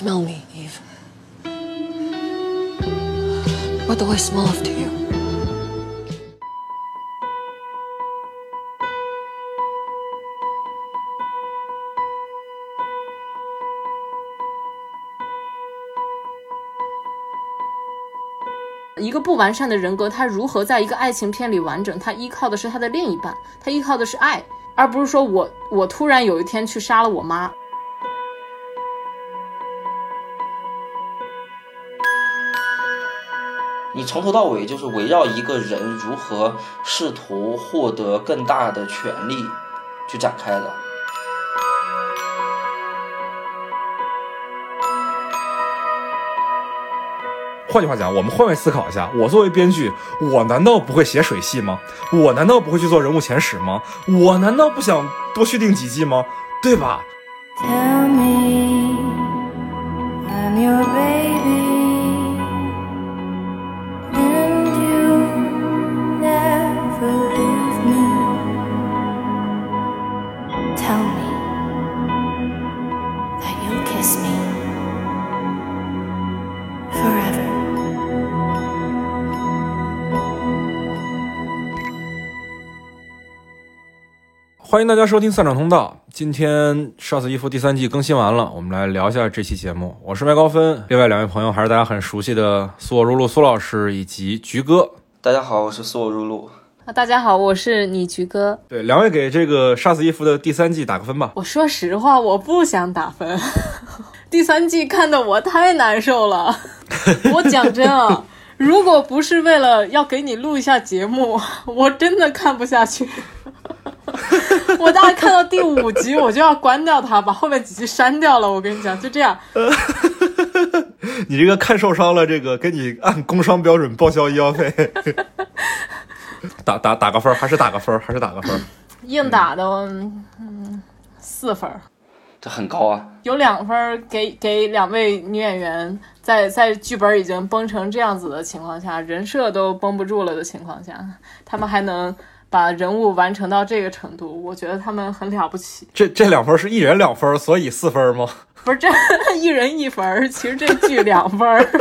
smell me, Eve? What do I smell of to you? 一个不完善的人格，他如何在一个爱情片里完整？他依靠的是他的另一半，他依靠的是爱，而不是说我我突然有一天去杀了我妈。你从头到尾就是围绕一个人如何试图获得更大的权利去展开的。换句话讲，我们换位思考一下，我作为编剧，我难道不会写水戏吗？我难道不会去做人物前史吗？我难道不想多续订几季吗？对吧？Tell me I'm your baby, 欢迎大家收听散场通道。今天《杀死伊芙》第三季更新完了，我们来聊一下这期节目。我是麦高芬，另外两位朋友还是大家很熟悉的苏我如露苏老师以及菊哥。大家好，我是苏我如露。啊，大家好，我是你菊哥。对，两位给这个《杀死伊芙》的第三季打个分吧。我说实话，我不想打分。第三季看的我太难受了。我讲真啊，如果不是为了要给你录一下节目，我真的看不下去。我大概看到第五集，我就要关掉它，把后面几集删掉了。我跟你讲，就这样。你这个看受伤了，这个给你按工伤标准报销医药费，打打打个分，还是打个分，还是打个分。硬打的，嗯，四分。这很高啊！有两分给给两位女演员，在在剧本已经崩成这样子的情况下，人设都绷不住了的情况下，他们还能把人物完成到这个程度，我觉得他们很了不起。这这两分是一人两分，所以四分吗？不是这一人一分，其实这剧两分儿。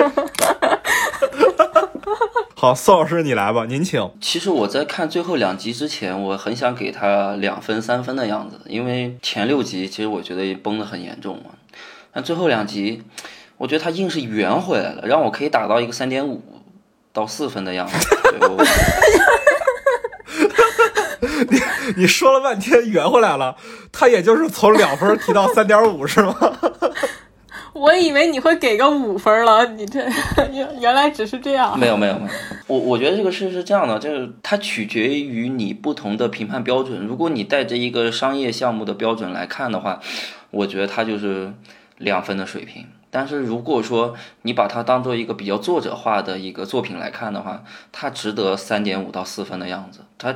好，宋老师你来吧，您请。其实我在看最后两集之前，我很想给他两分、三分的样子，因为前六集其实我觉得崩的很严重嘛。但最后两集，我觉得他硬是圆回来了，让我可以打到一个三点五到四分的样子。对我你你说了半天圆回来了，他也就是从两分提到三点五是吗？我以为你会给个五分了，你这原原来只是这样。没有没有没有，我我觉得这个事是这样的，就是它取决于你不同的评判标准。如果你带着一个商业项目的标准来看的话，我觉得它就是两分的水平。但是如果说你把它当做一个比较作者化的一个作品来看的话，它值得三点五到四分的样子。它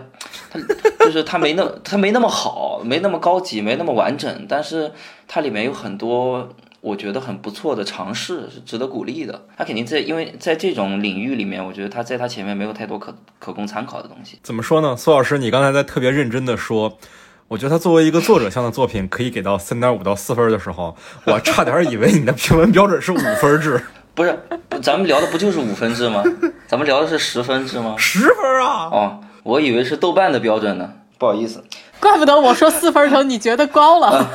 它就是它没那它没那么好，没那么高级，没那么完整，但是它里面有很多。我觉得很不错的尝试是值得鼓励的。它肯定在，因为在这种领域里面，我觉得它在它前面没有太多可可供参考的东西。怎么说呢？苏老师，你刚才在特别认真的说，我觉得他作为一个作者向的作品，可以给到三点五到四分的时候，我差点以为你的评分标准是五分制。不是，咱们聊的不就是五分制吗？咱们聊的是十分制吗？十分啊！哦，我以为是豆瓣的标准呢，不好意思。怪不得我说四分的时候你觉得高了。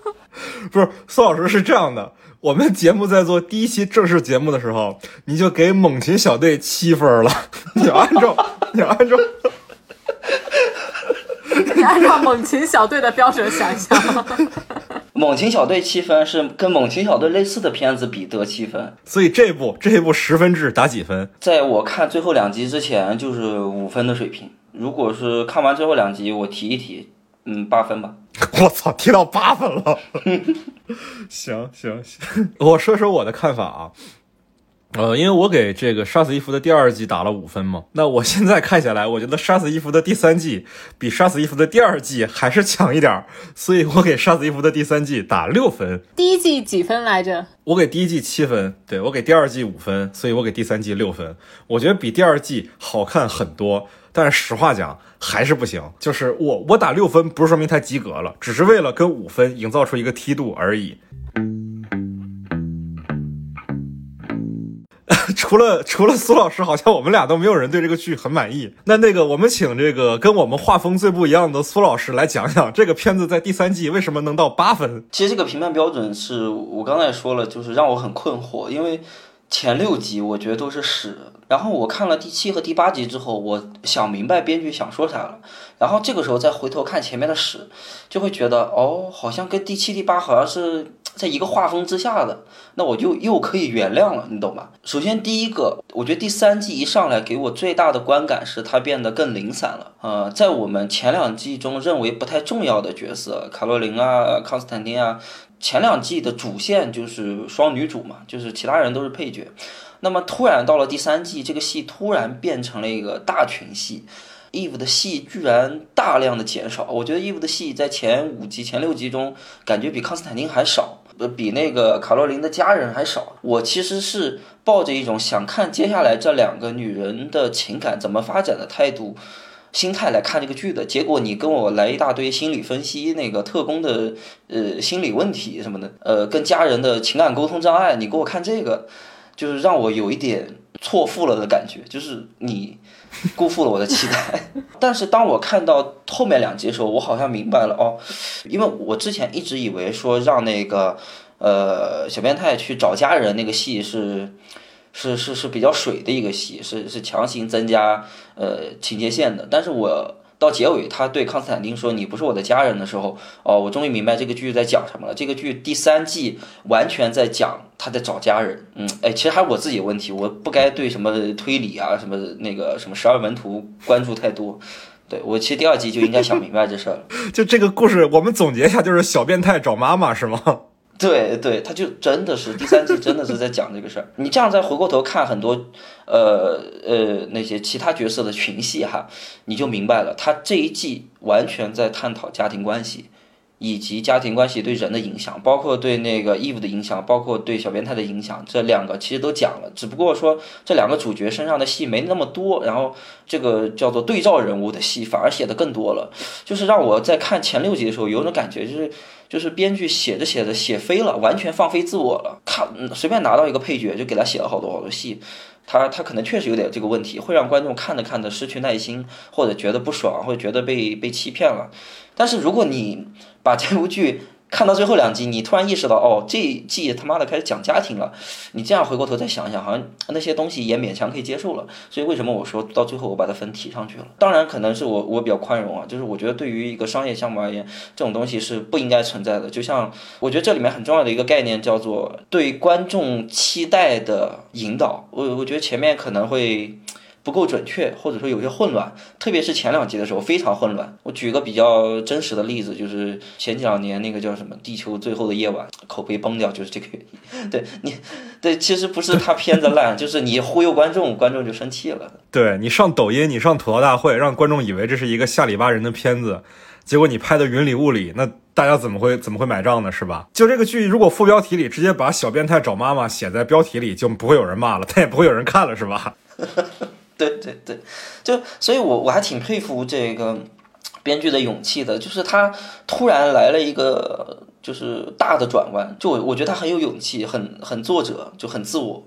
不是，苏老师是这样的，我们节目在做第一期正式节目的时候，你就给猛禽小队七分了，你按照，你按照，你按照猛禽小队的标准想一想。猛禽小队七分是跟猛禽小队类似的片子比得七分，所以这部这一部十分制打几分？在我看最后两集之前就是五分的水平，如果是看完最后两集我提一提，嗯，八分吧。我操，提到八分了。行 行行，我说说我的看法啊。呃，因为我给这个《杀死伊芙》的第二季打了五分嘛，那我现在看下来，我觉得《杀死伊芙》的第三季比《杀死伊芙》的第二季还是强一点儿，所以我给《杀死伊芙》的第三季打六分。第一季几分来着？我给第一季七分，对我给第二季五分，所以我给第三季六分。我觉得比第二季好看很多，但是实话讲还是不行。就是我我打六分，不是说明它及格了，只是为了跟五分营造出一个梯度而已。除了除了苏老师，好像我们俩都没有人对这个剧很满意。那那个，我们请这个跟我们画风最不一样的苏老师来讲讲这个片子在第三季为什么能到八分？其实这个评判标准是我刚才说了，就是让我很困惑，因为前六集我觉得都是屎，然后我看了第七和第八集之后，我想明白编剧想说啥了，然后这个时候再回头看前面的史，就会觉得哦，好像跟第七、第八好像是在一个画风之下的，那我就又可以原谅了，你懂吧？首先第一个，我觉得第三季一上来给我最大的观感是它变得更零散了。呃，在我们前两季中认为不太重要的角色，卡洛琳啊、康斯坦丁啊，前两季的主线就是双女主嘛，就是其他人都是配角。那么突然到了第三季，这个戏突然变成了一个大群戏。Eve 的戏居然大量的减少，我觉得 Eve 的戏在前五集、前六集中感觉比康斯坦丁还少，呃，比那个卡洛琳的家人还少。我其实是抱着一种想看接下来这两个女人的情感怎么发展的态度。心态来看这个剧的结果，你跟我来一大堆心理分析，那个特工的呃心理问题什么的，呃，跟家人的情感沟通障碍，你给我看这个，就是让我有一点错付了的感觉，就是你辜负了我的期待。但是当我看到后面两集的时候，我好像明白了哦，因为我之前一直以为说让那个呃小变态去找家人那个戏是。是是是比较水的一个戏，是是强行增加呃情节线的。但是我到结尾，他对康斯坦丁说：“你不是我的家人”的时候，哦，我终于明白这个剧在讲什么了。这个剧第三季完全在讲他在找家人。嗯，哎，其实还是我自己的问题，我不该对什么推理啊、什么那个什么十二门徒关注太多。对我其实第二季就应该想明白这事儿了。就这个故事，我们总结一下，就是小变态找妈妈是吗？对对，他就真的是第三季，真的是在讲这个事儿。你这样再回过头看很多，呃呃那些其他角色的群戏哈，你就明白了，他这一季完全在探讨家庭关系。以及家庭关系对人的影响，包括对那个 Eve 的影响，包括对小变态的影响，这两个其实都讲了。只不过说这两个主角身上的戏没那么多，然后这个叫做对照人物的戏反而写的更多了。就是让我在看前六集的时候有种感觉，就是就是编剧写着写着写飞了，完全放飞自我了。看随便拿到一个配角就给他写了好多好多戏，他他可能确实有点这个问题，会让观众看着看着失去耐心，或者觉得不爽，或者觉得被被欺骗了。但是如果你把这部剧看到最后两集，你突然意识到，哦，这一季他妈的开始讲家庭了。你这样回过头再想想，好像那些东西也勉强可以接受了。所以为什么我说到最后我把它分提上去了？当然可能是我我比较宽容啊，就是我觉得对于一个商业项目而言，这种东西是不应该存在的。就像我觉得这里面很重要的一个概念叫做对观众期待的引导。我我觉得前面可能会。不够准确，或者说有些混乱，特别是前两集的时候非常混乱。我举个比较真实的例子，就是前几两年那个叫什么《地球最后的夜晚》，口碑崩掉就是这个原因。对你，对，其实不是他片子烂，就是你忽悠观众，观众就生气了。对你上抖音，你上吐槽大会，让观众以为这是一个下里巴人的片子，结果你拍的云里雾里，那大家怎么会怎么会买账呢？是吧？就这个剧，如果副标题里直接把“小变态找妈妈”写在标题里，就不会有人骂了，但也不会有人看了，是吧？对对对，就所以，我我还挺佩服这个编剧的勇气的，就是他突然来了一个就是大的转弯，就我我觉得他很有勇气，很很作者，就很自我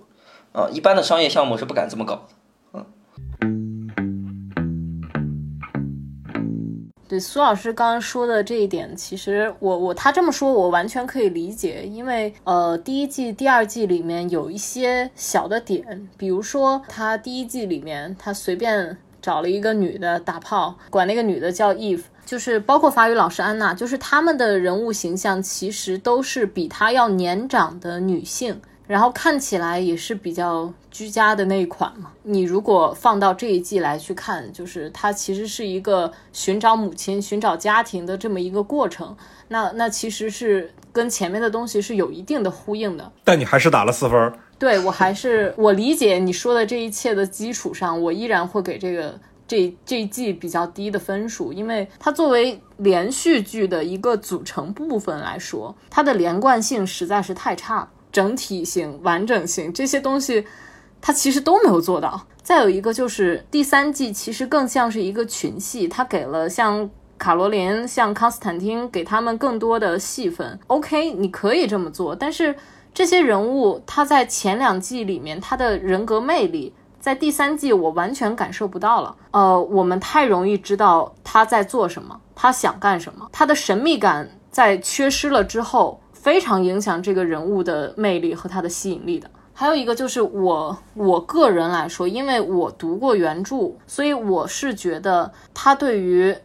啊，一般的商业项目是不敢这么搞的。对苏老师刚刚说的这一点，其实我我他这么说，我完全可以理解，因为呃，第一季、第二季里面有一些小的点，比如说他第一季里面他随便找了一个女的打炮，管那个女的叫 Eve，就是包括法语老师安娜，就是他们的人物形象其实都是比他要年长的女性。然后看起来也是比较居家的那一款嘛。你如果放到这一季来去看，就是它其实是一个寻找母亲、寻找家庭的这么一个过程。那那其实是跟前面的东西是有一定的呼应的。但你还是打了四分。对我还是我理解你说的这一切的基础上，我依然会给这个这这一季比较低的分数，因为它作为连续剧的一个组成部分来说，它的连贯性实在是太差了。整体性、完整性这些东西，它其实都没有做到。再有一个就是第三季其实更像是一个群戏，它给了像卡罗琳、像康斯坦丁，给他们更多的戏份。OK，你可以这么做，但是这些人物他在前两季里面他的人格魅力，在第三季我完全感受不到了。呃，我们太容易知道他在做什么，他想干什么，他的神秘感在缺失了之后，非常影响这个人物的魅力和他的吸引力的。还有一个就是我我个人来说，因为我读过原著，所以我是觉得他对于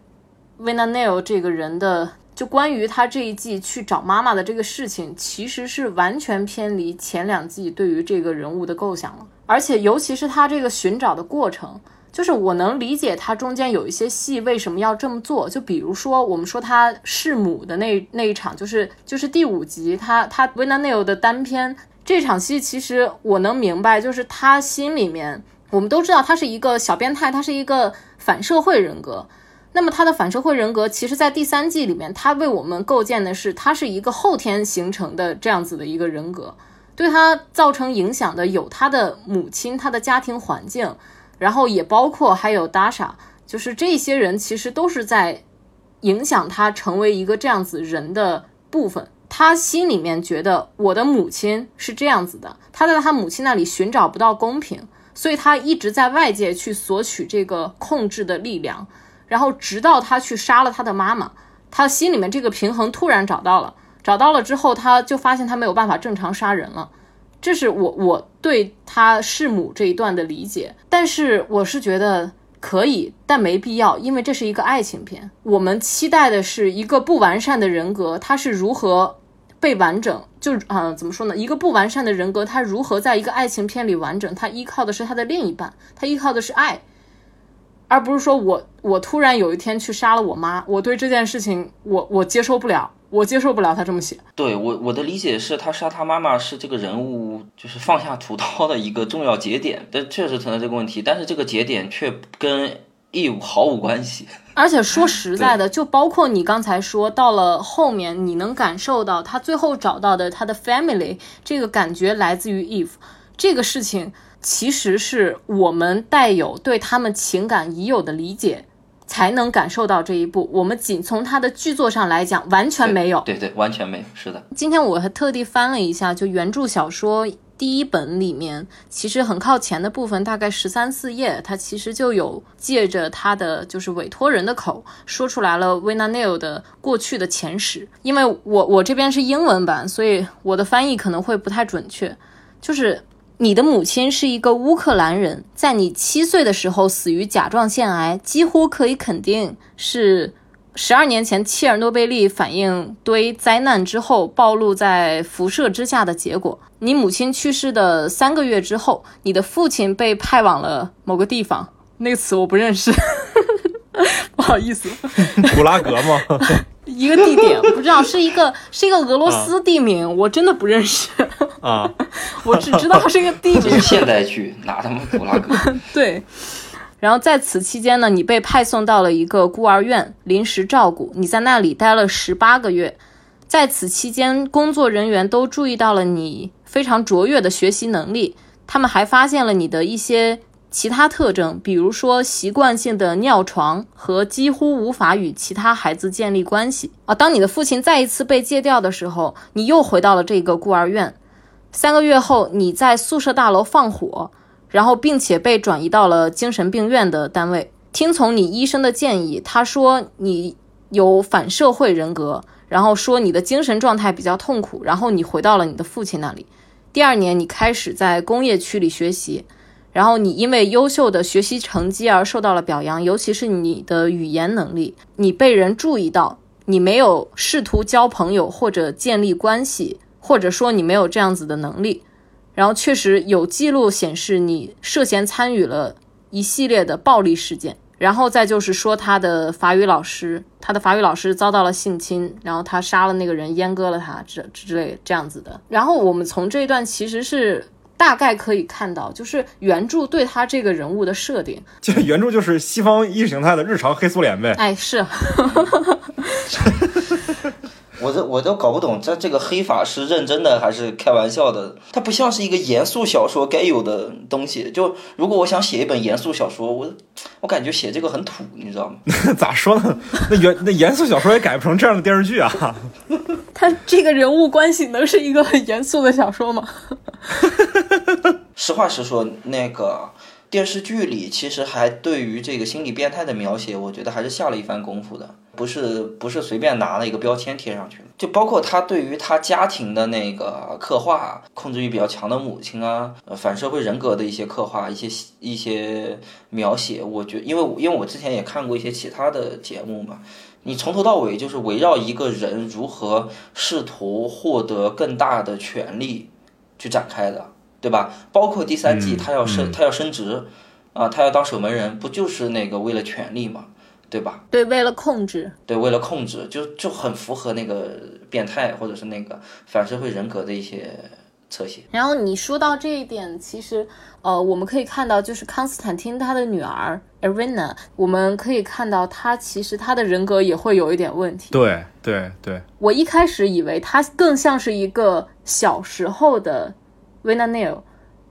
Vina n e l 这个人的，就关于他这一季去找妈妈的这个事情，其实是完全偏离前两季对于这个人物的构想了。而且尤其是他这个寻找的过程，就是我能理解他中间有一些戏为什么要这么做。就比如说我们说他弑母的那那一场，就是就是第五集他他 Vina Neil 的单篇。这场戏其实我能明白，就是他心里面，我们都知道他是一个小变态，他是一个反社会人格。那么他的反社会人格，其实在第三季里面，他为我们构建的是他是一个后天形成的这样子的一个人格，对他造成影响的有他的母亲，他的家庭环境，然后也包括还有 Dasha，，就是这些人其实都是在影响他成为一个这样子人的部分。他心里面觉得我的母亲是这样子的，他在他母亲那里寻找不到公平，所以他一直在外界去索取这个控制的力量，然后直到他去杀了他的妈妈，他心里面这个平衡突然找到了，找到了之后，他就发现他没有办法正常杀人了，这是我我对他弑母这一段的理解，但是我是觉得。可以，但没必要，因为这是一个爱情片。我们期待的是一个不完善的人格，他是如何被完整？就啊、呃，怎么说呢？一个不完善的人格，他如何在一个爱情片里完整？他依靠的是他的另一半，他依靠的是爱，而不是说我我突然有一天去杀了我妈，我对这件事情我我接受不了，我接受不了他这么写。对我我的理解是他杀他妈妈是这个人物就是放下屠刀的一个重要节点，但确实存在这个问题，但是这个节点却跟 Eve 毫无关系。而且说实在的，就包括你刚才说到了后面，你能感受到他最后找到的他的 family 这个感觉来自于 Eve 这个事情，其实是我们带有对他们情感已有的理解。才能感受到这一步。我们仅从他的剧作上来讲，完全没有。对对，完全没有。是的。今天我还特地翻了一下，就原著小说第一本里面，其实很靠前的部分，大概十三四页，它其实就有借着他的就是委托人的口说出来了 Vina Neil 的过去的前史。因为我我这边是英文版，所以我的翻译可能会不太准确，就是。你的母亲是一个乌克兰人，在你七岁的时候死于甲状腺癌，几乎可以肯定是十二年前切尔诺贝利反应堆灾难之后暴露在辐射之下的结果。你母亲去世的三个月之后，你的父亲被派往了某个地方，那个词我不认识，不好意思。古拉格吗？一个地点不知道，是一个 是一个俄罗斯地名，啊、我真的不认识啊，我只知道是一个地名。现代剧哪他妈古拉格？对。然后在此期间呢，你被派送到了一个孤儿院临时照顾，你在那里待了十八个月。在此期间，工作人员都注意到了你非常卓越的学习能力，他们还发现了你的一些。其他特征，比如说习惯性的尿床和几乎无法与其他孩子建立关系啊。当你的父亲再一次被戒掉的时候，你又回到了这个孤儿院。三个月后，你在宿舍大楼放火，然后并且被转移到了精神病院的单位。听从你医生的建议，他说你有反社会人格，然后说你的精神状态比较痛苦，然后你回到了你的父亲那里。第二年，你开始在工业区里学习。然后你因为优秀的学习成绩而受到了表扬，尤其是你的语言能力，你被人注意到。你没有试图交朋友或者建立关系，或者说你没有这样子的能力。然后确实有记录显示你涉嫌参与了一系列的暴力事件。然后再就是说他的法语老师，他的法语老师遭到了性侵，然后他杀了那个人，阉割了他，之之类这样子的。然后我们从这一段其实是。大概可以看到，就是原著对他这个人物的设定，就原著就是西方意识形态的日常黑苏联呗。哎，是。我这我都搞不懂，这这个黑法是认真的还是开玩笑的？它不像是一个严肃小说该有的东西。就如果我想写一本严肃小说，我我感觉写这个很土，你知道吗？咋说呢？那严那严肃小说也改不成这样的电视剧啊！他这个人物关系能是一个很严肃的小说吗？实话实说，那个电视剧里其实还对于这个心理变态的描写，我觉得还是下了一番功夫的，不是不是随便拿了一个标签贴上去的。就包括他对于他家庭的那个刻画，控制欲比较强的母亲啊，呃，反社会人格的一些刻画，一些一些描写，我觉因为因为我之前也看过一些其他的节目嘛。你从头到尾就是围绕一个人如何试图获得更大的权利去展开的，对吧？包括第三季嗯他要升、嗯他要升职，啊，他要当守门人，不就是那个为了权利嘛，对吧？对，为了控制，对，为了控制，就就很符合那个变态或者是那个反社会人格的一些侧写。然后你说到这一点，其实呃，我们可以看到，就是康斯坦丁他的女儿 Irina，我们可以看到他其实他的人格也会有一点问题。对对对，我一开始以为他更像是一个小时候的 v i n a n e l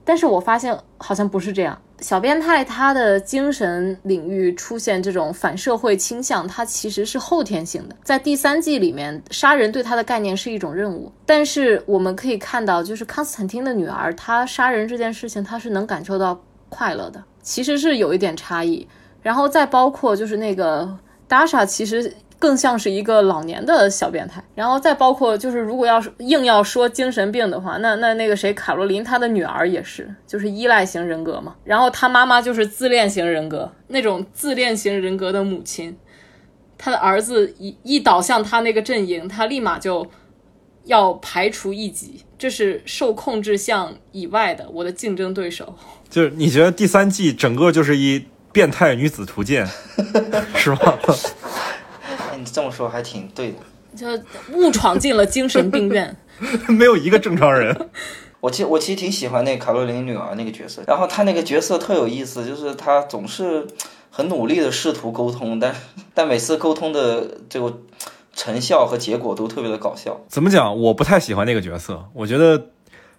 但是我发现好像不是这样。小变态他的精神领域出现这种反社会倾向，他其实是后天性的。在第三季里面，杀人对他的概念是一种任务，但是我们可以看到，就是康斯坦丁的女儿，她杀人这件事情，她是能感受到快乐的，其实是有一点差异。然后再包括就是那个 Dasha，其实更像是一个老年的小变态。然后再包括就是如果要是硬要说精神病的话，那那那个谁卡罗琳她的女儿也是，就是依赖型人格嘛。然后她妈妈就是自恋型人格，那种自恋型人格的母亲，她的儿子一一倒向她那个阵营，她立马就要排除异己，这是受控制项以外的我的竞争对手。就是你觉得第三季整个就是一变态女子图鉴，是吗？哎，你这么说还挺对的。就误闯进了精神病院。没有一个正常人。我其实我其实挺喜欢那卡洛琳女儿那个角色，然后她那个角色特有意思，就是她总是很努力的试图沟通，但但每次沟通的这个成效和结果都特别的搞笑。怎么讲？我不太喜欢那个角色，我觉得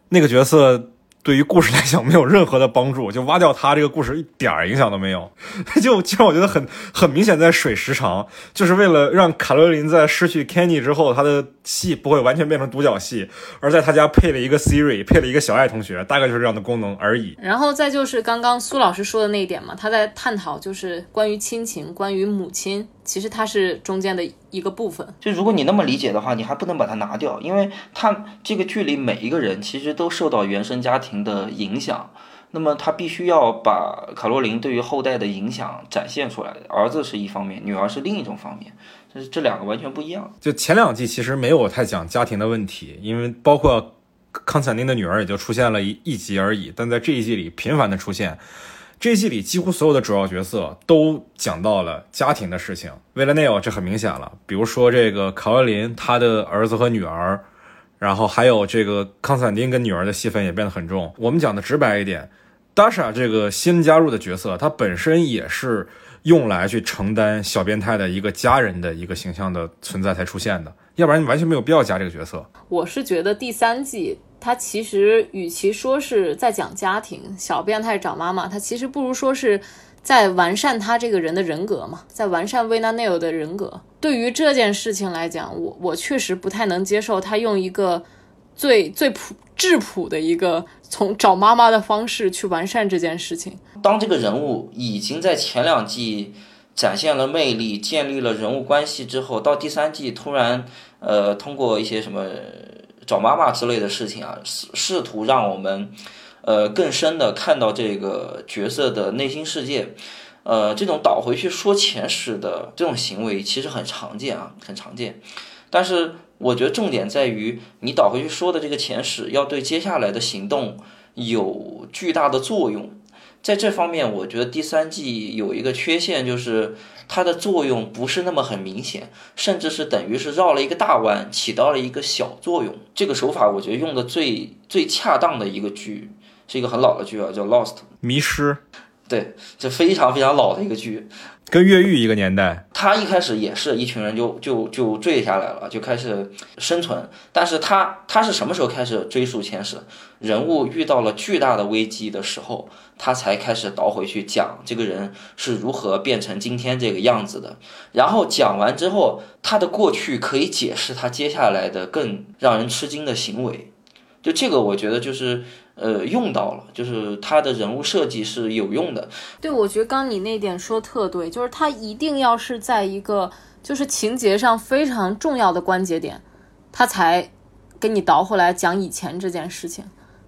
那个角色对于故事来讲没有任何的帮助，就挖掉他这个故事一点儿影响都没有，就其实我觉得很很明显在水时长，就是为了让卡罗琳在失去 Kenny 之后，他的戏不会完全变成独角戏，而在他家配了一个 Siri，配了一个小爱同学，大概就是这样的功能而已。然后再就是刚刚苏老师说的那一点嘛，他在探讨就是关于亲情、关于母亲，其实它是中间的一个部分。就如果你那么理解的话，你还不能把它拿掉，因为它这个剧里每一个人其实都受到原生家庭的影响，那么他必须要把卡洛琳对于后代的影响展现出来。儿子是一方面，女儿是另一种方面，这是这两个完全不一样。就前两季其实没有太讲家庭的问题，因为包括康斯坦丁的女儿也就出现了一一集而已，但在这一季里频繁的出现。这季里几乎所有的主要角色都讲到了家庭的事情。为了 Neil 这很明显了，比如说这个卡罗琳她的儿子和女儿，然后还有这个康斯坦丁跟女儿的戏份也变得很重。我们讲的直白一点，Dasha 这个新加入的角色，她本身也是用来去承担小变态的一个家人的一个形象的存在才出现的，要不然你完全没有必要加这个角色。我是觉得第三季它其实与其说是在讲家庭，小变态找妈妈，它其实不如说是在完善他这个人的人格嘛，在完善维纳内尔的人格。对于这件事情来讲，我我确实不太能接受他用一个最最朴质朴的一个从找妈妈的方式去完善这件事情。当这个人物已经在前两季展现了魅力，建立了人物关系之后，到第三季突然呃通过一些什么找妈妈之类的事情啊，试试图让我们呃更深的看到这个角色的内心世界。呃，这种倒回去说前史的这种行为其实很常见啊，很常见。但是我觉得重点在于你倒回去说的这个前史，要对接下来的行动有巨大的作用。在这方面，我觉得第三季有一个缺陷，就是它的作用不是那么很明显，甚至是等于是绕了一个大弯，起到了一个小作用。这个手法，我觉得用的最最恰当的一个剧，是一个很老的剧啊，叫《Lost》。迷失，对，这非常非常老的一个剧。跟越狱一个年代。他一开始也是一群人就就就坠下来了，就开始生存。但是他他是什么时候开始追溯前史？人物遇到了巨大的危机的时候，他才开始倒回去讲这个人是如何变成今天这个样子的。然后讲完之后，他的过去可以解释他接下来的更让人吃惊的行为。就这个，我觉得就是呃用到了，就是他的人物设计是有用的。对，我觉得刚你那点说特对，就是他一定要是在一个就是情节上非常重要的关节点，他才给你倒回来讲以前这件事情。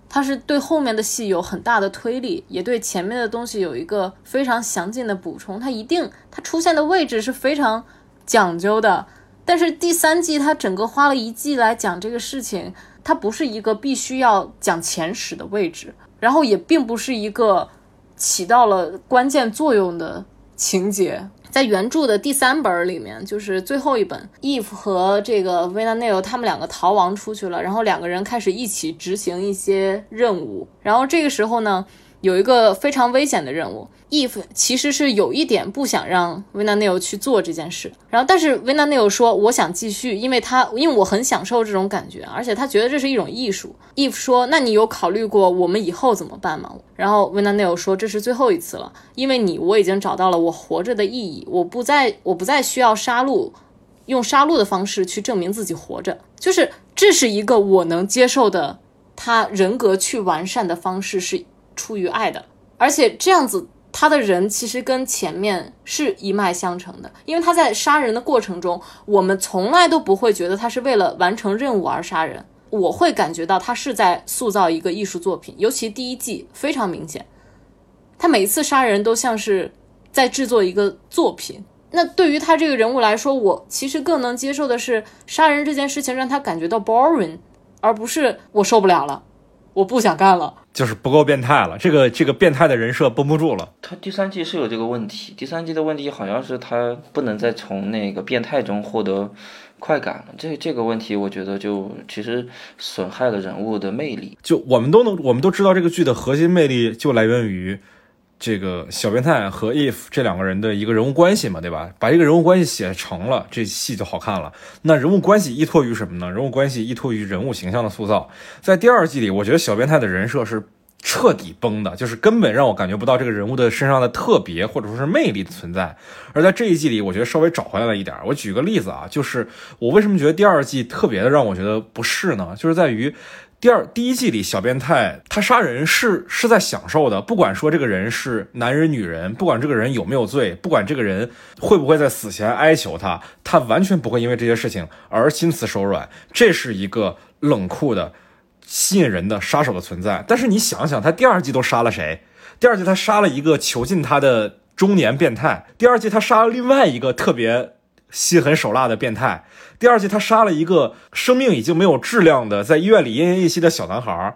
他是对后面的戏有很大的推力，也对前面的东西有一个非常详尽的补充。他一定他出现的位置是非常讲究的。但是第三季他整个花了一季来讲这个事情，它不是一个必须要讲前史的位置，然后也并不是一个起到了关键作用的情节。在原著的第三本里面，就是最后一本，Eve 和这个 v i n a n e l 他们两个逃亡出去了，然后两个人开始一起执行一些任务。然后这个时候呢，有一个非常危险的任务，Eve 其实是有一点不想让 v i n a n e l 去做这件事。然后但是 v i n a n e l 说我想继续，因为他因为我很享受这种感觉，而且他觉得这是一种艺术。Eve 说那你有考虑过我们以后怎么办吗？然后 v i n a n e l 说这是最后一次了，因为你我已经找到了我活着的意义，我不再我不再需要杀戮。用杀戮的方式去证明自己活着，就是这是一个我能接受的，他人格去完善的方式是出于爱的，而且这样子他的人其实跟前面是一脉相承的，因为他在杀人的过程中，我们从来都不会觉得他是为了完成任务而杀人，我会感觉到他是在塑造一个艺术作品，尤其第一季非常明显，他每一次杀人都像是在制作一个作品。那对于他这个人物来说，我其实更能接受的是杀人这件事情让他感觉到 boring，而不是我受不了了，我不想干了。就是不够变态了，这个这个变态的人设绷不住了。他第三季是有这个问题，第三季的问题好像是他不能再从那个变态中获得快感了。这这个问题，我觉得就其实损害了人物的魅力。就我们都能，我们都知道这个剧的核心魅力就来源于这个小变态和 If 这两个人的一个人物关系嘛，对吧？把这个人物关系写成了，这戏就好看了。那人物关系依托于什么呢？人物关系依托于人物形象的塑造。在第二季里，我觉得小变态的人设是彻底崩的，就是根本让我感觉不到这个人物的身上的特别或者说是魅力的存在。而在这一季里，我觉得稍微找回来了一点。我举个例子啊，就是我为什么觉得第二季特别的让我觉得不适呢？就是在于。第二第一季里，小变态他杀人是是在享受的，不管说这个人是男人女人，不管这个人有没有罪，不管这个人会不会在死前哀求他，他完全不会因为这些事情而心慈手软。这是一个冷酷的、吸引人的杀手的存在。但是你想想，他第二季都杀了谁？第二季他杀了一个囚禁他的中年变态，第二季他杀了另外一个特别心狠手辣的变态。第二季，他杀了一个生命已经没有质量的在医院里奄奄一息的小男孩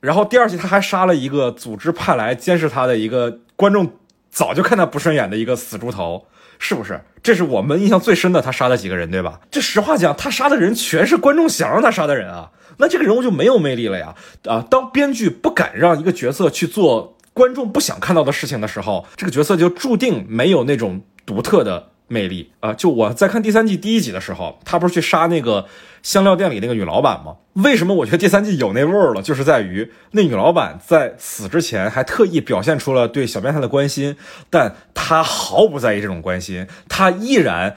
然后第二季他还杀了一个组织派来监视他的一个观众早就看他不顺眼的一个死猪头，是不是？这是我们印象最深的他杀的几个人，对吧？这实话讲，他杀的人全是观众想让他杀的人啊，那这个人物就没有魅力了呀！啊，当编剧不敢让一个角色去做观众不想看到的事情的时候，这个角色就注定没有那种独特的。魅力啊！就我在看第三季第一集的时候，他不是去杀那个香料店里那个女老板吗？为什么我觉得第三季有那味儿了？就是在于那女老板在死之前还特意表现出了对小变态的关心，但她毫不在意这种关心，她依然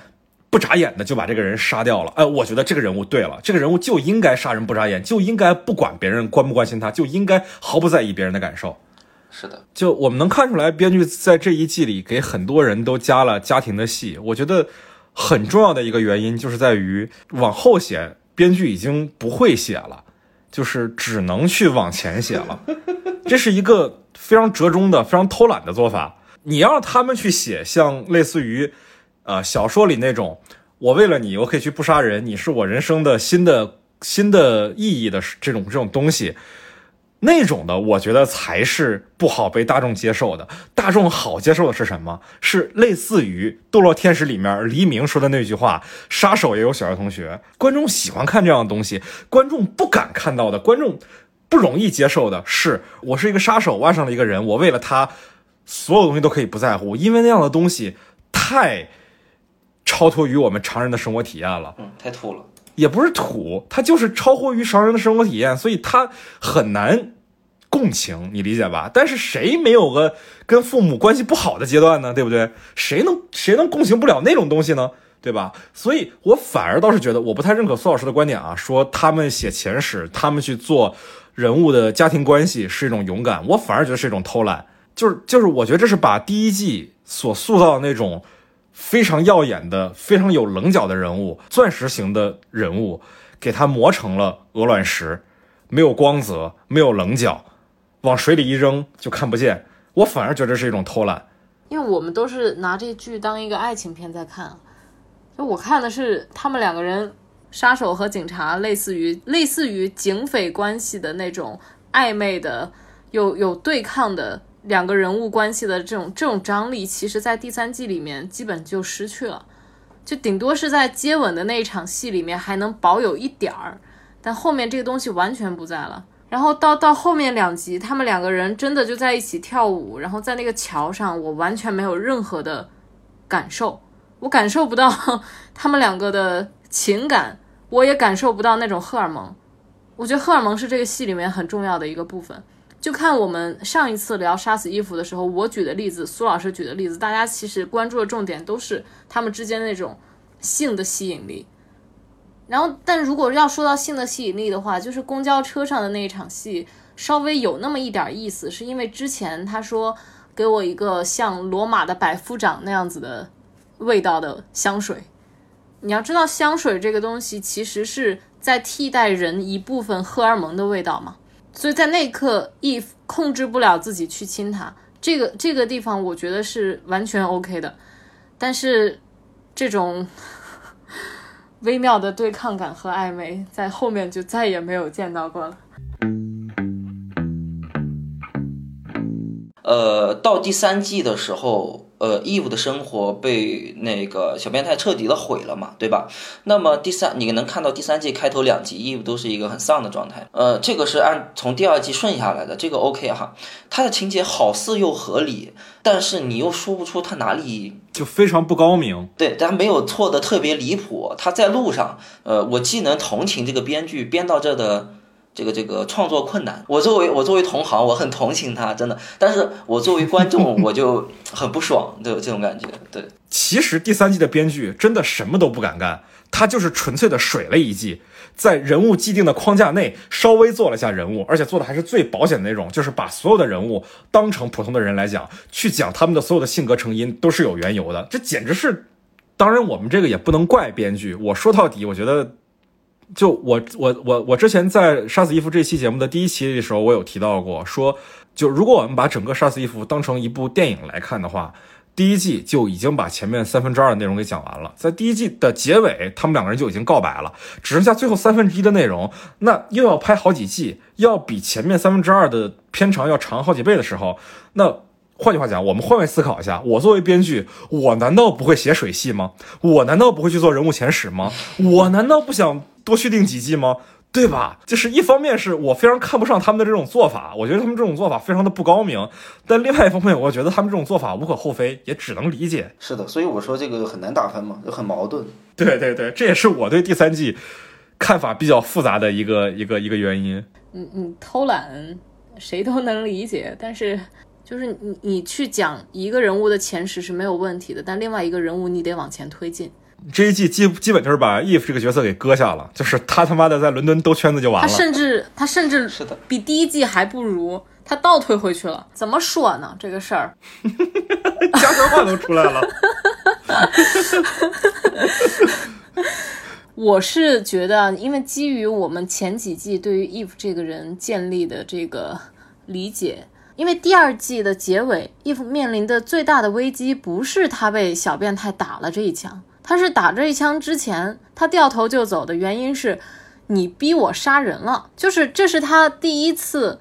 不眨眼的就把这个人杀掉了。哎，我觉得这个人物对了，这个人物就应该杀人不眨眼，就应该不管别人关不关心他，就应该毫不在意别人的感受。是的，就我们能看出来，编剧在这一季里给很多人都加了家庭的戏。我觉得很重要的一个原因就是在于往后写，编剧已经不会写了，就是只能去往前写了。这是一个非常折中的、非常偷懒的做法。你要让他们去写像类似于呃小说里那种，我为了你，我可以去不杀人，你是我人生的新的新的意义的这种这种东西。那种的，我觉得才是不好被大众接受的。大众好接受的是什么？是类似于《堕落天使》里面黎明说的那句话：“杀手也有小学同学。”观众喜欢看这样的东西，观众不敢看到的，观众不容易接受的是，我是一个杀手，我爱上了一个人，我为了他所有东西都可以不在乎，因为那样的东西太超脱于我们常人的生活体验了。嗯，太土了。也不是土，它就是超乎于常人的生活体验，所以它很难共情，你理解吧？但是谁没有个跟父母关系不好的阶段呢？对不对？谁能谁能共情不了那种东西呢？对吧？所以我反而倒是觉得，我不太认可苏老师的观点啊，说他们写前史，他们去做人物的家庭关系是一种勇敢，我反而觉得是一种偷懒。就是就是，我觉得这是把第一季所塑造的那种非常耀眼的、非常有棱角的人物，钻石型的人物，给他磨成了鹅卵石，没有光泽，没有棱角，往水里一扔就看不见。我反而觉得是一种偷懒。因为我们都是拿这剧当一个爱情片在看，就我看的是他们两个人，杀手和警察，类似于类似于警匪关系的那种暧昧的，有有对抗的两个人物关系的这种这种张力，其实在第三季里面基本就失去了，就顶多是在接吻的那一场戏里面还能保有一点儿，但后面这个东西完全不在了。然后到到后面两集，他们两个人真的就在一起跳舞，然后在那个桥上，我完全没有任何的感受，我感受不到他们两个的情感，我也感受不到那种荷尔蒙。我觉得荷尔蒙是这个戏里面很重要的一个部分。就看我们上一次聊杀死伊芙的时候，我举的例子，苏老师举的例子，大家其实关注的重点都是他们之间那种性的吸引力。然后，但如果要说到性的吸引力的话，就是公交车上的那一场戏，稍微有那么一点意思，是因为之前他说给我一个像罗马的百夫长那样子的味道的香水。你要知道，香水这个东西其实是在替代人一部分荷尔蒙的味道嘛，所以在那一刻，Eve 控制不了自己去亲他，这个这个地方我觉得是完全 OK 的，但是这种。微妙的对抗感和暧昧，在后面就再也没有见到过了。呃，到第三季的时候，呃，Eve 的生活被那个小变态彻底的毁了嘛，对吧？那么第三，你能看到第三季开头两集，Eve 都是一个很丧的状态。呃，这个是按从第二季顺下来的，这个 OK 哈。它的情节好似又合理，但是你又说不出它哪里就非常不高明。对，他没有错的特别离谱。他在路上，呃，我既能同情这个编剧编到这的。这个这个创作困难，我作为我作为同行，我很同情他，真的。但是我作为观众，我就 很不爽，对这种感觉。对，其实第三季的编剧真的什么都不敢干，他就是纯粹的水了一季，在人物既定的框架内稍微做了一下人物，而且做的还是最保险的那种，就是把所有的人物当成普通的人来讲，去讲他们的所有的性格成因都是有缘由的，这简直是。当然，我们这个也不能怪编剧。我说到底，我觉得。就我我我我之前在《杀死伊芙》这期节目的第一期的时候，我有提到过，说就如果我们把整个《杀死伊芙》当成一部电影来看的话，第一季就已经把前面三分之二的内容给讲完了，在第一季的结尾，他们两个人就已经告白了，只剩下最后三分之一的内容，那又要拍好几季，要比前面三分之二的片长要长好几倍的时候，那换句话讲，我们换位思考一下，我作为编剧，我难道不会写水戏吗？我难道不会去做人物前史吗？我难道不想？多续订几季吗？对吧？就是一方面是我非常看不上他们的这种做法，我觉得他们这种做法非常的不高明。但另外一方面，我觉得他们这种做法无可厚非，也只能理解。是的，所以我说这个很难打分嘛，就很矛盾。对对对，这也是我对第三季看法比较复杂的一个一个一个原因。嗯嗯，偷懒谁都能理解，但是就是你你去讲一个人物的前十是没有问题的，但另外一个人物你得往前推进。这一季基基本就是把 Eve 这个角色给割下了，就是他他妈的在伦敦兜圈子就完了。他甚至他甚至是的，比第一季还不如，他倒退回去了。怎么说呢？这个事儿，家乡话都出来了。我是觉得，因为基于我们前几季对于 Eve 这个人建立的这个理解，因为第二季的结尾，Eve 面临的最大的危机不是他被小变态打了这一枪。他是打这一枪之前，他掉头就走的原因是，你逼我杀人了，就是这是他第一次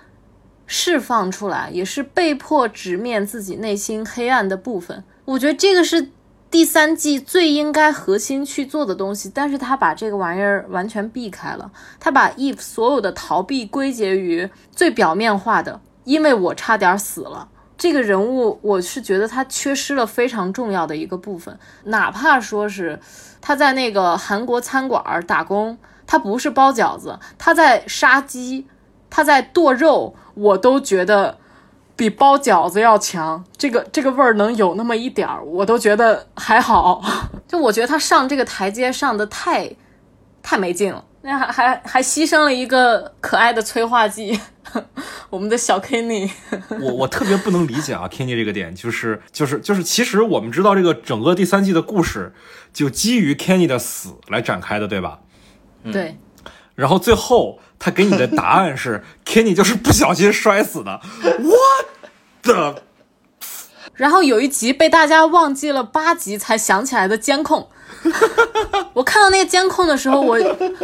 释放出来，也是被迫直面自己内心黑暗的部分。我觉得这个是第三季最应该核心去做的东西，但是他把这个玩意儿完全避开了，他把 if 所有的逃避归结于最表面化的，因为我差点死了。这个人物，我是觉得他缺失了非常重要的一个部分，哪怕说是他在那个韩国餐馆打工，他不是包饺子，他在杀鸡，他在剁肉，我都觉得比包饺子要强。这个这个味儿能有那么一点儿，我都觉得还好。就我觉得他上这个台阶上的太太没劲了，那还还还牺牲了一个可爱的催化剂，我们的小 Kenny。我我特别不能理解啊，Kenny 这个点，就是就是就是，其实我们知道这个整个第三季的故事就基于 Kenny 的死来展开的，对吧？对，然后最后他给你的答案是 Kenny 就是不小心摔死的，What the？然后有一集被大家忘记了八集才想起来的监控，我看到那个监控的时候，我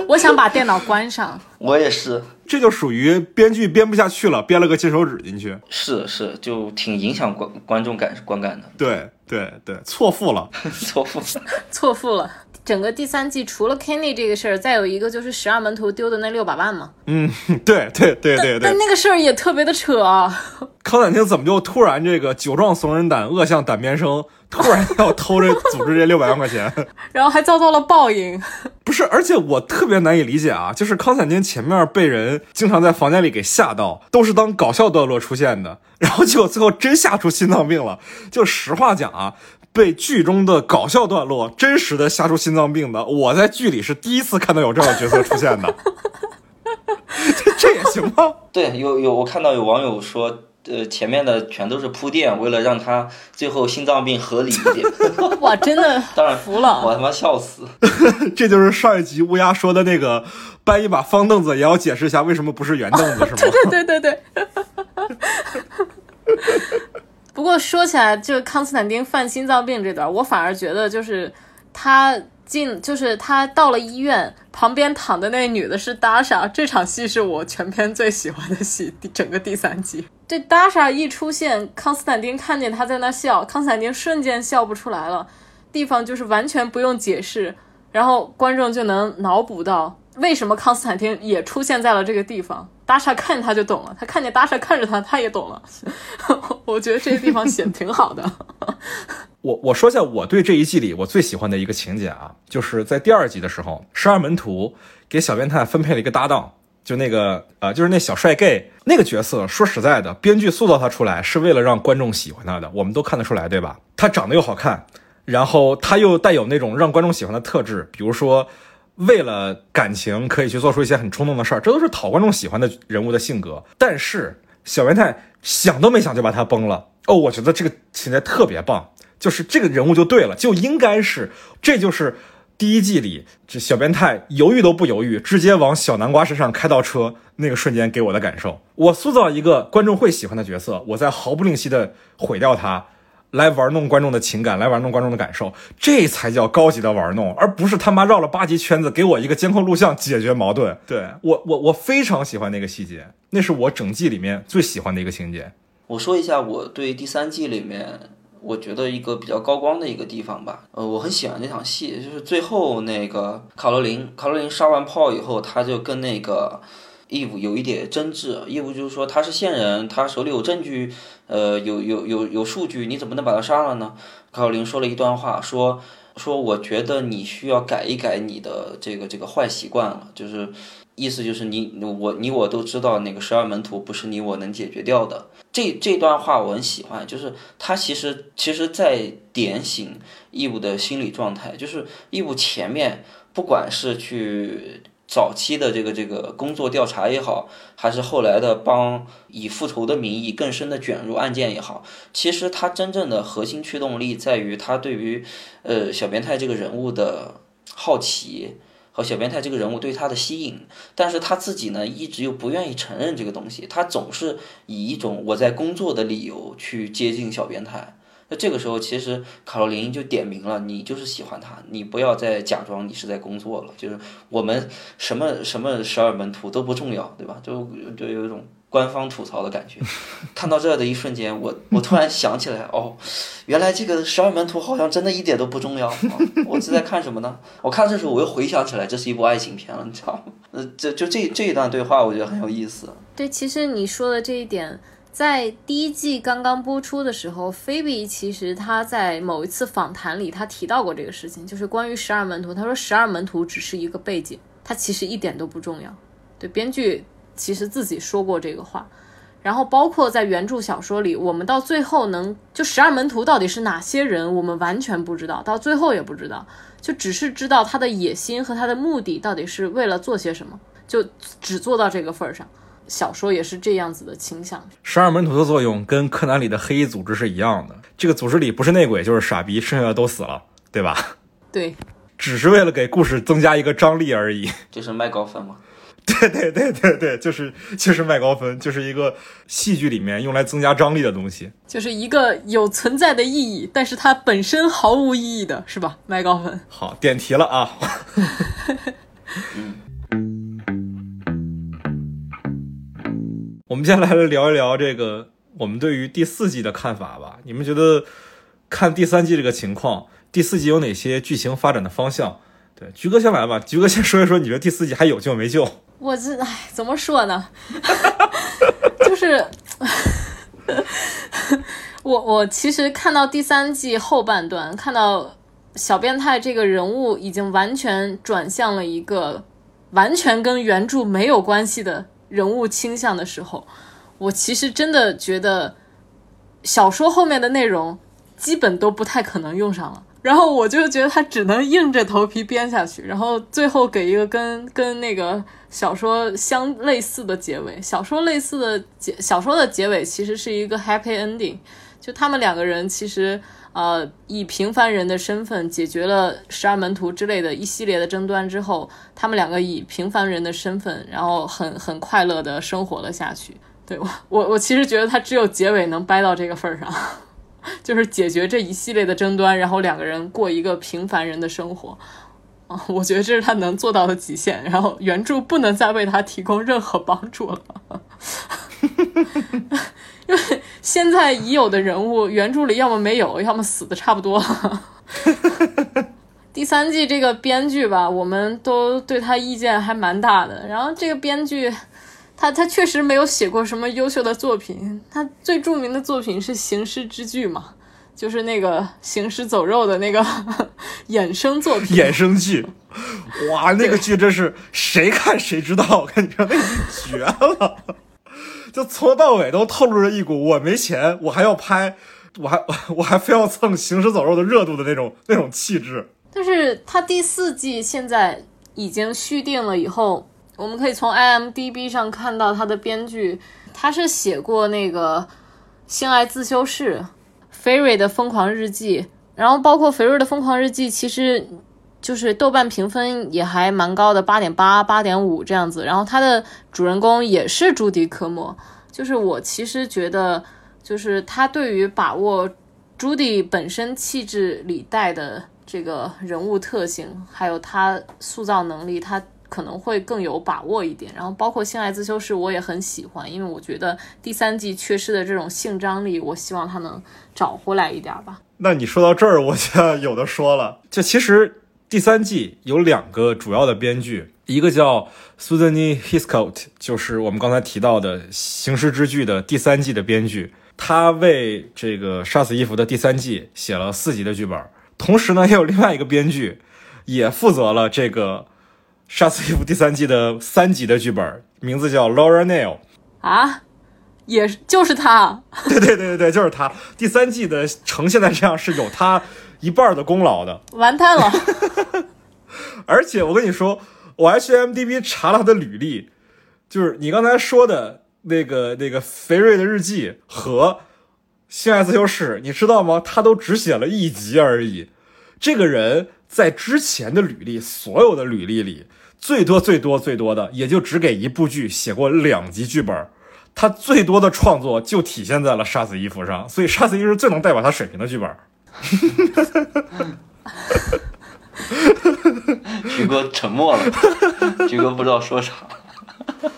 我想把电脑关上。我也是，这就属于编剧编不下去了，编了个金手指进去。是是，就挺影响观观众感观感的，对对对，错付了。错付。错付了。整个第三季除了 Kenny 这个事儿，再有一个就是十二门徒丢的那六百万嘛。嗯，对对对对对但。那个事儿也特别的扯啊！康乃馨怎么就突然这个酒壮怂人胆，恶向胆边生，突然要偷这 组织这六百万块钱？然后还遭到了报应。不是，而且我特别难以理解啊，就是康斯坦丁前面被人经常在房间里给吓到，都是当搞笑段落出现的，然后结果最后真吓出心脏病了。就实话讲啊，被剧中的搞笑段落真实的吓出心脏病的，我在剧里是第一次看到有这样的角色出现的。这这也行吗？对，有有我看到有网友说，呃，前面的全都是铺垫，为了让他最后心脏病合理一点。哇，真的当然服了。我他妈笑死。这就是上一集乌鸦说的那个搬一把方凳子，也要解释一下为什么不是圆凳子，是吗？对 对对。不过说起来，就是康斯坦丁犯心脏病这段，我反而觉得就是他进，就是他到了医院旁边躺的那女的是达莎，这场戏是我全片最喜欢的戏，整个第三集。这达莎一出现，康斯坦丁看见他在那笑，康斯坦丁瞬间笑不出来了，地方就是完全不用解释，然后观众就能脑补到为什么康斯坦丁也出现在了这个地方。达莎看见他就懂了，他看见达莎看着他，他也懂了。我觉得这个地方写的挺好的。我我说一下我对这一季里我最喜欢的一个情节啊，就是在第二集的时候，十二门徒给小变态分配了一个搭档，就那个呃，就是那小帅 gay 那个角色。说实在的，编剧塑造他出来是为了让观众喜欢他的，我们都看得出来，对吧？他长得又好看，然后他又带有那种让观众喜欢的特质，比如说为了感情可以去做出一些很冲动的事儿，这都是讨观众喜欢的人物的性格。但是小变态想都没想就把他崩了。哦，我觉得这个情节特别棒。就是这个人物就对了，就应该是，这就是第一季里这小变态犹豫都不犹豫，直接往小南瓜身上开倒车那个瞬间给我的感受。我塑造一个观众会喜欢的角色，我在毫不吝惜的毁掉他，来玩弄观众的情感，来玩弄观众的感受，这才叫高级的玩弄，而不是他妈绕了八级圈子给我一个监控录像解决矛盾。对我，我我非常喜欢那个细节，那是我整季里面最喜欢的一个情节。我说一下我对第三季里面。我觉得一个比较高光的一个地方吧，呃，我很喜欢那场戏，就是最后那个卡罗琳，卡罗琳杀完炮以后，他就跟那个义务有一点争执，义务就是说他是线人，他手里有证据，呃，有有有有数据，你怎么能把他杀了呢？卡洛琳说了一段话，说说我觉得你需要改一改你的这个这个坏习惯了，就是。意思就是你我你我都知道那个十二门徒不是你我能解决掉的。这这段话我很喜欢，就是他其实其实在点醒义务的心理状态，就是义务前面不管是去早期的这个这个工作调查也好，还是后来的帮以复仇的名义更深的卷入案件也好，其实他真正的核心驱动力在于他对于呃小变态这个人物的好奇。和小变态这个人物对他的吸引，但是他自己呢，一直又不愿意承认这个东西，他总是以一种我在工作的理由去接近小变态。那这个时候，其实卡罗琳就点明了，你就是喜欢他，你不要再假装你是在工作了，就是我们什么什么十二门徒都不重要，对吧？就就有一种。官方吐槽的感觉，看到这的一瞬间，我我突然想起来，哦，原来这个十二门徒好像真的一点都不重要。我是在看什么呢？我看这时候我又回想起来，这是一部爱情片了，你知道吗？呃，这就这这一段对话，我觉得很有意思。对，其实你说的这一点，在第一季刚刚播出的时候，菲比其实他在某一次访谈里，他提到过这个事情，就是关于十二门徒。他说十二门徒只是一个背景，它其实一点都不重要。对，编剧其实自己说过这个话。然后包括在原著小说里，我们到最后能就十二门徒到底是哪些人，我们完全不知道，到最后也不知道，就只是知道他的野心和他的目的到底是为了做些什么，就只做到这个份儿上。小说也是这样子的倾向。十二门徒的作用跟柯南里的黑衣组织是一样的，这个组织里不是内鬼就是傻逼，剩下的都死了，对吧？对，只是为了给故事增加一个张力而已。就是卖高分嘛。对对对对对，就是就是卖高分，就是一个戏剧里面用来增加张力的东西。就是一个有存在的意义，但是它本身毫无意义的，是吧？卖高分。好，点题了啊。我们接下来来聊一聊这个我们对于第四季的看法吧。你们觉得看第三季这个情况，第四季有哪些剧情发展的方向？对，菊哥先来吧。菊哥先说一说，你觉得第四季还有救没救？我这唉，怎么说呢？就是 我我其实看到第三季后半段，看到小变态这个人物已经完全转向了一个完全跟原著没有关系的人物倾向的时候，我其实真的觉得小说后面的内容基本都不太可能用上了。然后我就觉得他只能硬着头皮编下去，然后最后给一个跟跟那个小说相类似的结尾。小说类似的结，小说的结尾其实是一个 happy ending，就他们两个人其实呃以平凡人的身份解决了十二门徒之类的一系列的争端之后，他们两个以平凡人的身份，然后很很快乐的生活了下去。对我我我其实觉得他只有结尾能掰到这个份儿上。就是解决这一系列的争端，然后两个人过一个平凡人的生活，啊，我觉得这是他能做到的极限。然后原著不能再为他提供任何帮助了，因为现在已有的人物原著里要么没有，要么死的差不多了。第三季这个编剧吧，我们都对他意见还蛮大的。然后这个编剧。他他确实没有写过什么优秀的作品，他最著名的作品是《行尸之剧》嘛，就是那个行尸走肉的那个 衍生作品。衍生剧，哇，那个剧真是谁看谁知道，我跟你说，绝了，就从头到尾都透露着一股我没钱，我还要拍，我还 我还非要蹭行尸走肉的热度的那种那种气质。但是他第四季现在已经续订了以后。我们可以从 IMDB 上看到他的编剧，他是写过那个《性爱自修室》、《菲瑞的疯狂日记》，然后包括《菲瑞的疯狂日记》，其实就是豆瓣评分也还蛮高的，八点八、八点五这样子。然后他的主人公也是朱迪科莫，就是我其实觉得，就是他对于把握朱迪本身气质里带的这个人物特性，还有他塑造能力，他。可能会更有把握一点，然后包括性爱自修室我也很喜欢，因为我觉得第三季缺失的这种性张力，我希望他能找回来一点吧。那你说到这儿，我就有的说了。就其实第三季有两个主要的编剧，一个叫 Susan Hiscott，就是我们刚才提到的《行尸之剧》的第三季的编剧，他为这个《杀死伊芙》的第三季写了四集的剧本，同时呢，也有另外一个编剧也负责了这个。《杀死伊芙》第三季的三集的剧本名字叫 Laura Neal 啊，也就是他，对对对对对，就是他。第三季的呈现在这样是有他一半的功劳的，完蛋了。而且我跟你说，我还去 MDB 查了他的履历，就是你刚才说的那个那个肥瑞的日记和《性爱自修室》，你知道吗？他都只写了一集而已。这个人在之前的履历，所有的履历里。最多最多最多的，也就只给一部剧写过两集剧本，他最多的创作就体现在了《杀死伊芙》上，所以《杀死伊芙》是最能代表他水平的剧本。徐哥沉默了，徐哥不知道说啥。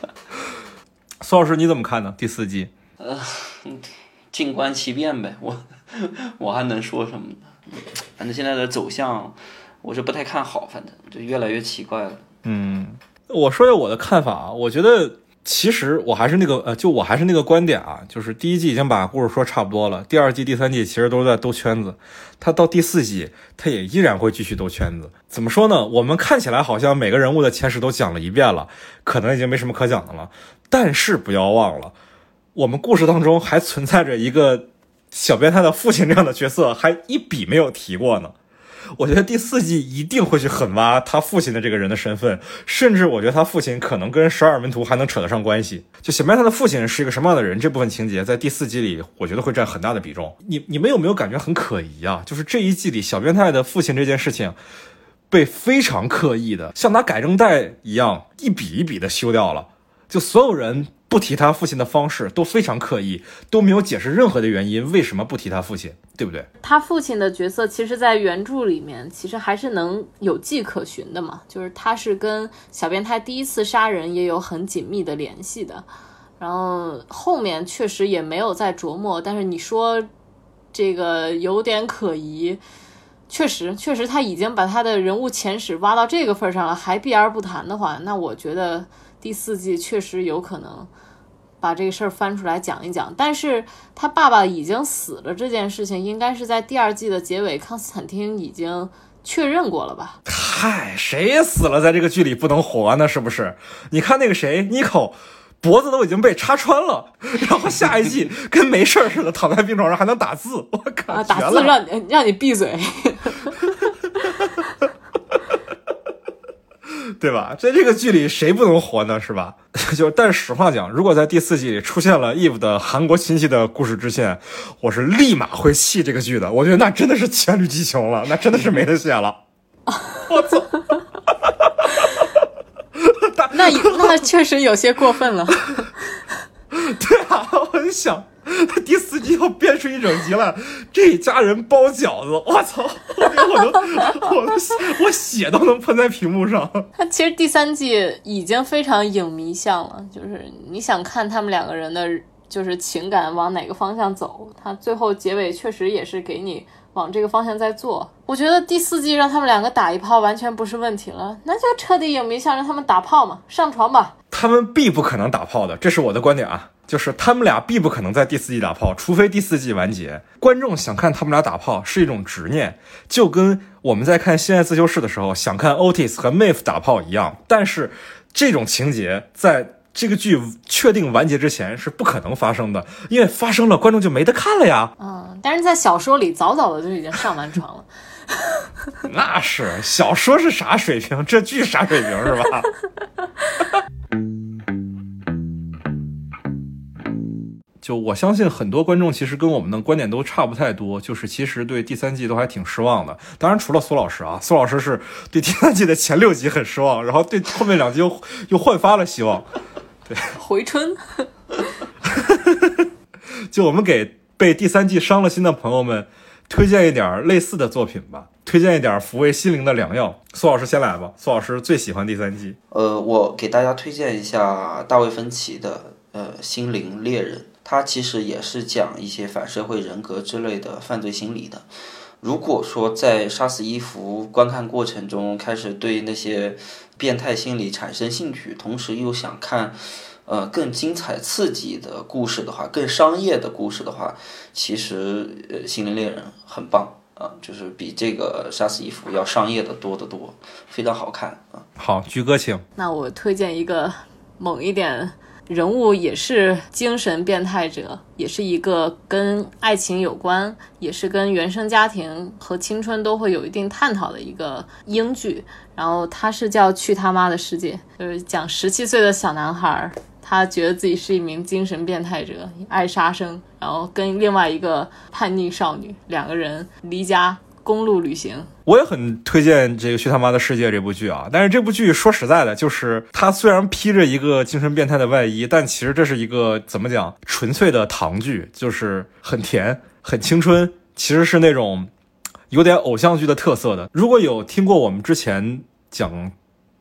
苏老师你怎么看呢？第四季？呃，静观其变呗，我 我还能说什么呢？反正现在的走向，我是不太看好，反正就越来越奇怪了。嗯，我说下我的看法啊，我觉得其实我还是那个呃，就我还是那个观点啊，就是第一季已经把故事说差不多了，第二季、第三季其实都是在兜圈子，他到第四季他也依然会继续兜圈子。怎么说呢？我们看起来好像每个人物的前史都讲了一遍了，可能已经没什么可讲的了，但是不要忘了，我们故事当中还存在着一个小变态的父亲这样的角色，还一笔没有提过呢。我觉得第四季一定会去狠挖他父亲的这个人的身份，甚至我觉得他父亲可能跟十二门徒还能扯得上关系。就小白他的父亲是一个什么样的人，这部分情节在第四季里，我觉得会占很大的比重。你你们有没有感觉很可疑啊？就是这一季里小变态的父亲这件事情，被非常刻意的像拿改正带一样一笔一笔的修掉了，就所有人。不提他父亲的方式都非常刻意，都没有解释任何的原因，为什么不提他父亲，对不对？他父亲的角色，其实，在原著里面，其实还是能有迹可循的嘛，就是他是跟小变态第一次杀人也有很紧密的联系的，然后后面确实也没有再琢磨，但是你说这个有点可疑，确实，确实他已经把他的人物前史挖到这个份上了，还避而不谈的话，那我觉得第四季确实有可能。把这个事儿翻出来讲一讲，但是他爸爸已经死了这件事情，应该是在第二季的结尾，康斯坦丁已经确认过了吧？嗨，谁死了在这个剧里不能活呢？是不是？你看那个谁，妮蔻，脖子都已经被插穿了，然后下一季跟没事似的躺在病床上还能打字，我靠，啊，打字让你让你闭嘴。对吧？在这个剧里，谁不能活呢？是吧？就但是实话讲，如果在第四季里出现了 Eve 的韩国亲戚的故事支线，我是立马会弃这个剧的。我觉得那真的是黔驴技穷了，那真的是没得写了。我操！那那确实有些过分了。对啊，我就想。他第四季要变出一整集来，这家人包饺子，我操！我都我都我血都能喷在屏幕上。他其实第三季已经非常影迷向了，就是你想看他们两个人的，就是情感往哪个方向走，他最后结尾确实也是给你往这个方向在做。我觉得第四季让他们两个打一炮完全不是问题了，那就彻底影迷向，让他们打炮嘛，上床吧。他们必不可能打炮的，这是我的观点啊。就是他们俩必不可能在第四季打炮，除非第四季完结。观众想看他们俩打炮是一种执念，就跟我们在看《性爱自修室》的时候想看 Otis 和 Maeve 打炮一样。但是这种情节在这个剧确定完结之前是不可能发生的，因为发生了观众就没得看了呀。嗯，但是在小说里早早的就已经上完床了。那是小说是啥水平？这剧啥水平是吧？就我相信很多观众其实跟我们的观点都差不太多，就是其实对第三季都还挺失望的。当然除了苏老师啊，苏老师是对第三季的前六集很失望，然后对后面两集又又焕发了希望。对，回春。就我们给被第三季伤了心的朋友们推荐一点类似的作品吧，推荐一点抚慰心灵的良药。苏老师先来吧，苏老师最喜欢第三季。呃，我给大家推荐一下大卫芬奇的呃《心灵猎人》。它其实也是讲一些反社会人格之类的犯罪心理的。如果说在杀死伊芙观看过程中开始对那些变态心理产生兴趣，同时又想看呃更精彩刺激的故事的话，更商业的故事的话，其实呃《心灵猎人》很棒啊，就是比这个杀死伊芙要商业的多得多，非常好看啊。好，菊哥请。那我推荐一个猛一点。人物也是精神变态者，也是一个跟爱情有关，也是跟原生家庭和青春都会有一定探讨的一个英剧。然后他是叫《去他妈的世界》，就是讲十七岁的小男孩，他觉得自己是一名精神变态者，爱杀生，然后跟另外一个叛逆少女两个人离家。公路旅行，我也很推荐这个《去他妈的世界》这部剧啊！但是这部剧说实在的，就是它虽然披着一个精神变态的外衣，但其实这是一个怎么讲，纯粹的糖剧，就是很甜、很青春，其实是那种有点偶像剧的特色的。如果有听过我们之前讲《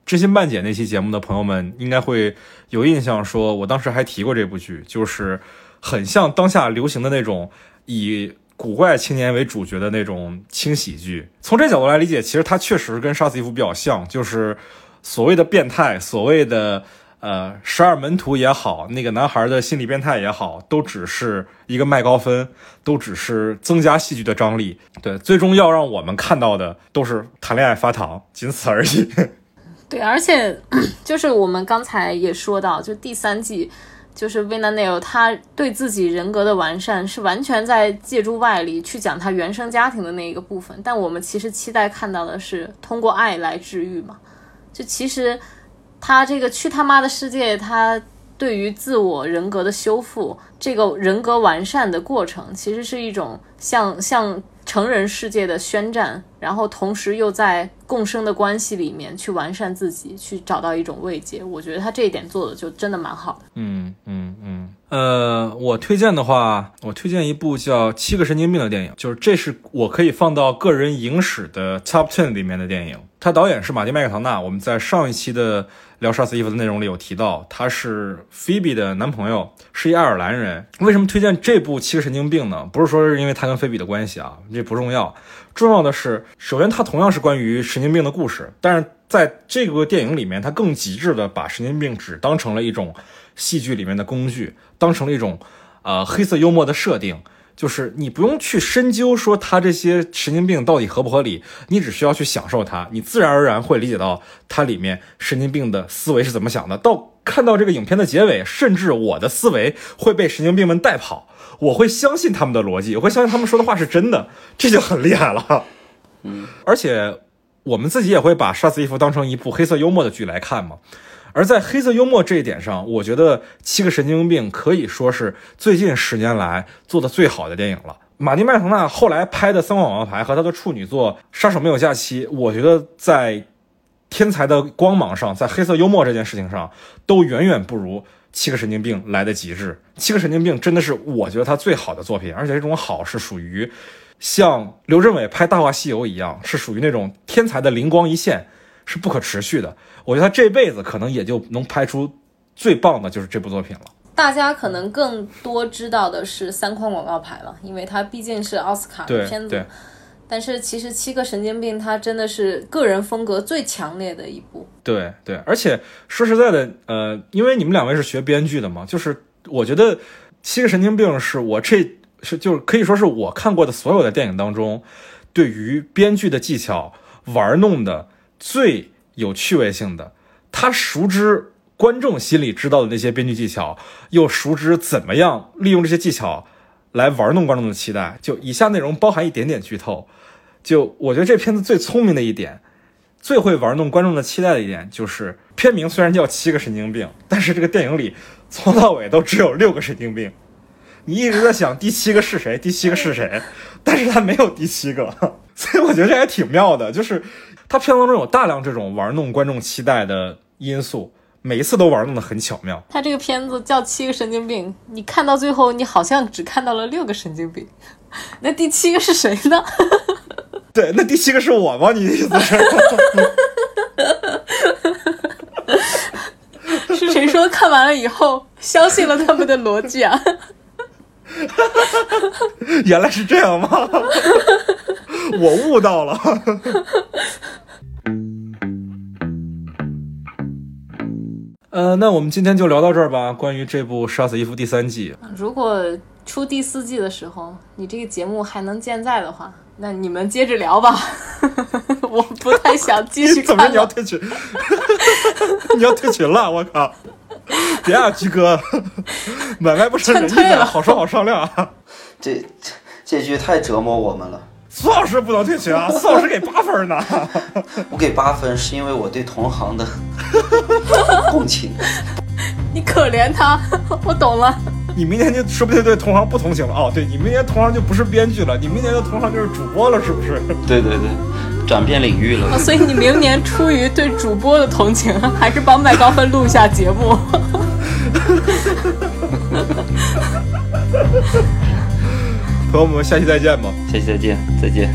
知心半解》那期节目的朋友们，应该会有印象，说我当时还提过这部剧，就是很像当下流行的那种以。古怪青年为主角的那种轻喜剧，从这角度来理解，其实它确实跟杀死伊芙比较像，就是所谓的变态，所谓的呃，十二门徒也好，那个男孩的心理变态也好，都只是一个麦高芬，都只是增加戏剧的张力。对，最终要让我们看到的都是谈恋爱发糖，仅此而已。对，而且就是我们刚才也说到，就第三季，就是 Vina Neil 他对自己人格的完善是完全在借助外力去讲他原生家庭的那一个部分，但我们其实期待看到的是通过爱来治愈嘛。就其实他这个去他妈的世界，他对于自我人格的修复，这个人格完善的过程，其实是一种像像成人世界的宣战，然后同时又在共生的关系里面去完善自己，去找到一种慰藉。我觉得他这一点做的就真的蛮好的。嗯嗯嗯，呃，我推荐的话，我推荐一部叫《七个神经病》的电影，就是这是我可以放到个人影史的 Top Ten 里面的电影。他导演是马蒂麦克唐纳，我们在上一期的聊杀死伊芙的内容里有提到，他是菲比的男朋友，是一爱尔兰人。为什么推荐这部《七个神经病》呢？不是说是因为他跟菲比的关系啊，这不重要。重要的是，首先它同样是关于神经病的故事，但是在这个电影里面，它更极致的把神经病只当成了一种戏剧里面的工具，当成了一种呃黑色幽默的设定。就是你不用去深究说他这些神经病到底合不合理，你只需要去享受它，你自然而然会理解到它里面神经病的思维是怎么想的。到看到这个影片的结尾，甚至我的思维会被神经病们带跑，我会相信他们的逻辑，我会相信他们说的话是真的，这就很厉害了。嗯，而且我们自己也会把《杀死伊芙》当成一部黑色幽默的剧来看嘛。而在黑色幽默这一点上，我觉得《七个神经病》可以说是最近十年来做的最好的电影了。马丁麦唐纳后来拍的《三冠王牌》和他的处女作《杀手没有假期》，我觉得在天才的光芒上，在黑色幽默这件事情上，都远远不如《七个神经病》来的极致。《七个神经病》真的是我觉得他最好的作品，而且这种好是属于像刘镇伟拍《大话西游》一样，是属于那种天才的灵光一现，是不可持续的。我觉得他这辈子可能也就能拍出最棒的就是这部作品了。大家可能更多知道的是三框广告牌了，因为它毕竟是奥斯卡的片子对。但是其实《七个神经病》它真的是个人风格最强烈的一部。对对，而且说实在的，呃，因为你们两位是学编剧的嘛，就是我觉得《七个神经病》是我这是就是可以说是我看过的所有的电影当中，对于编剧的技巧玩弄的最有趣味性的。他熟知观众心里知道的那些编剧技巧，又熟知怎么样利用这些技巧来玩弄观众的期待。就以下内容包含一点点剧透。就我觉得这片子最聪明的一点，最会玩弄观众的期待的一点，就是片名虽然叫《七个神经病》，但是这个电影里从头到尾都只有六个神经病。你一直在想第七个是谁，第七个是谁，但是他没有第七个，所以我觉得这还挺妙的。就是他片当中有大量这种玩弄观众期待的因素，每一次都玩弄的很巧妙。他这个片子叫《七个神经病》，你看到最后，你好像只看到了六个神经病，那第七个是谁呢？对，那第七个是我吗？你的意思是？是谁说看完了以后相信了他们的逻辑啊？原来是这样吗？我悟到了。呃，那我们今天就聊到这儿吧。关于这部《杀死伊芙》第三季，如果出第四季的时候，你这个节目还能健在的话，那你们接着聊吧。我不太想继续 怎么。你要退群？你要退群了？我靠！别啊，居哥，买卖不成仁义的，劝退了好说好商量啊。这这这剧太折磨我们了。苏老师不能退群啊，苏老师给八分呢。我给八分是因为我对同行的 共情。你可怜他，我懂了。你明年就说不定对同行不同情了哦。对你明年同行就不是编剧了，你明年的同行就是主播了，是不是？对对对，转变领域了。所以你明年出于对主播的同情，还是帮麦高芬录一下节目。朋友们，下期再见吧。下期再见，再见。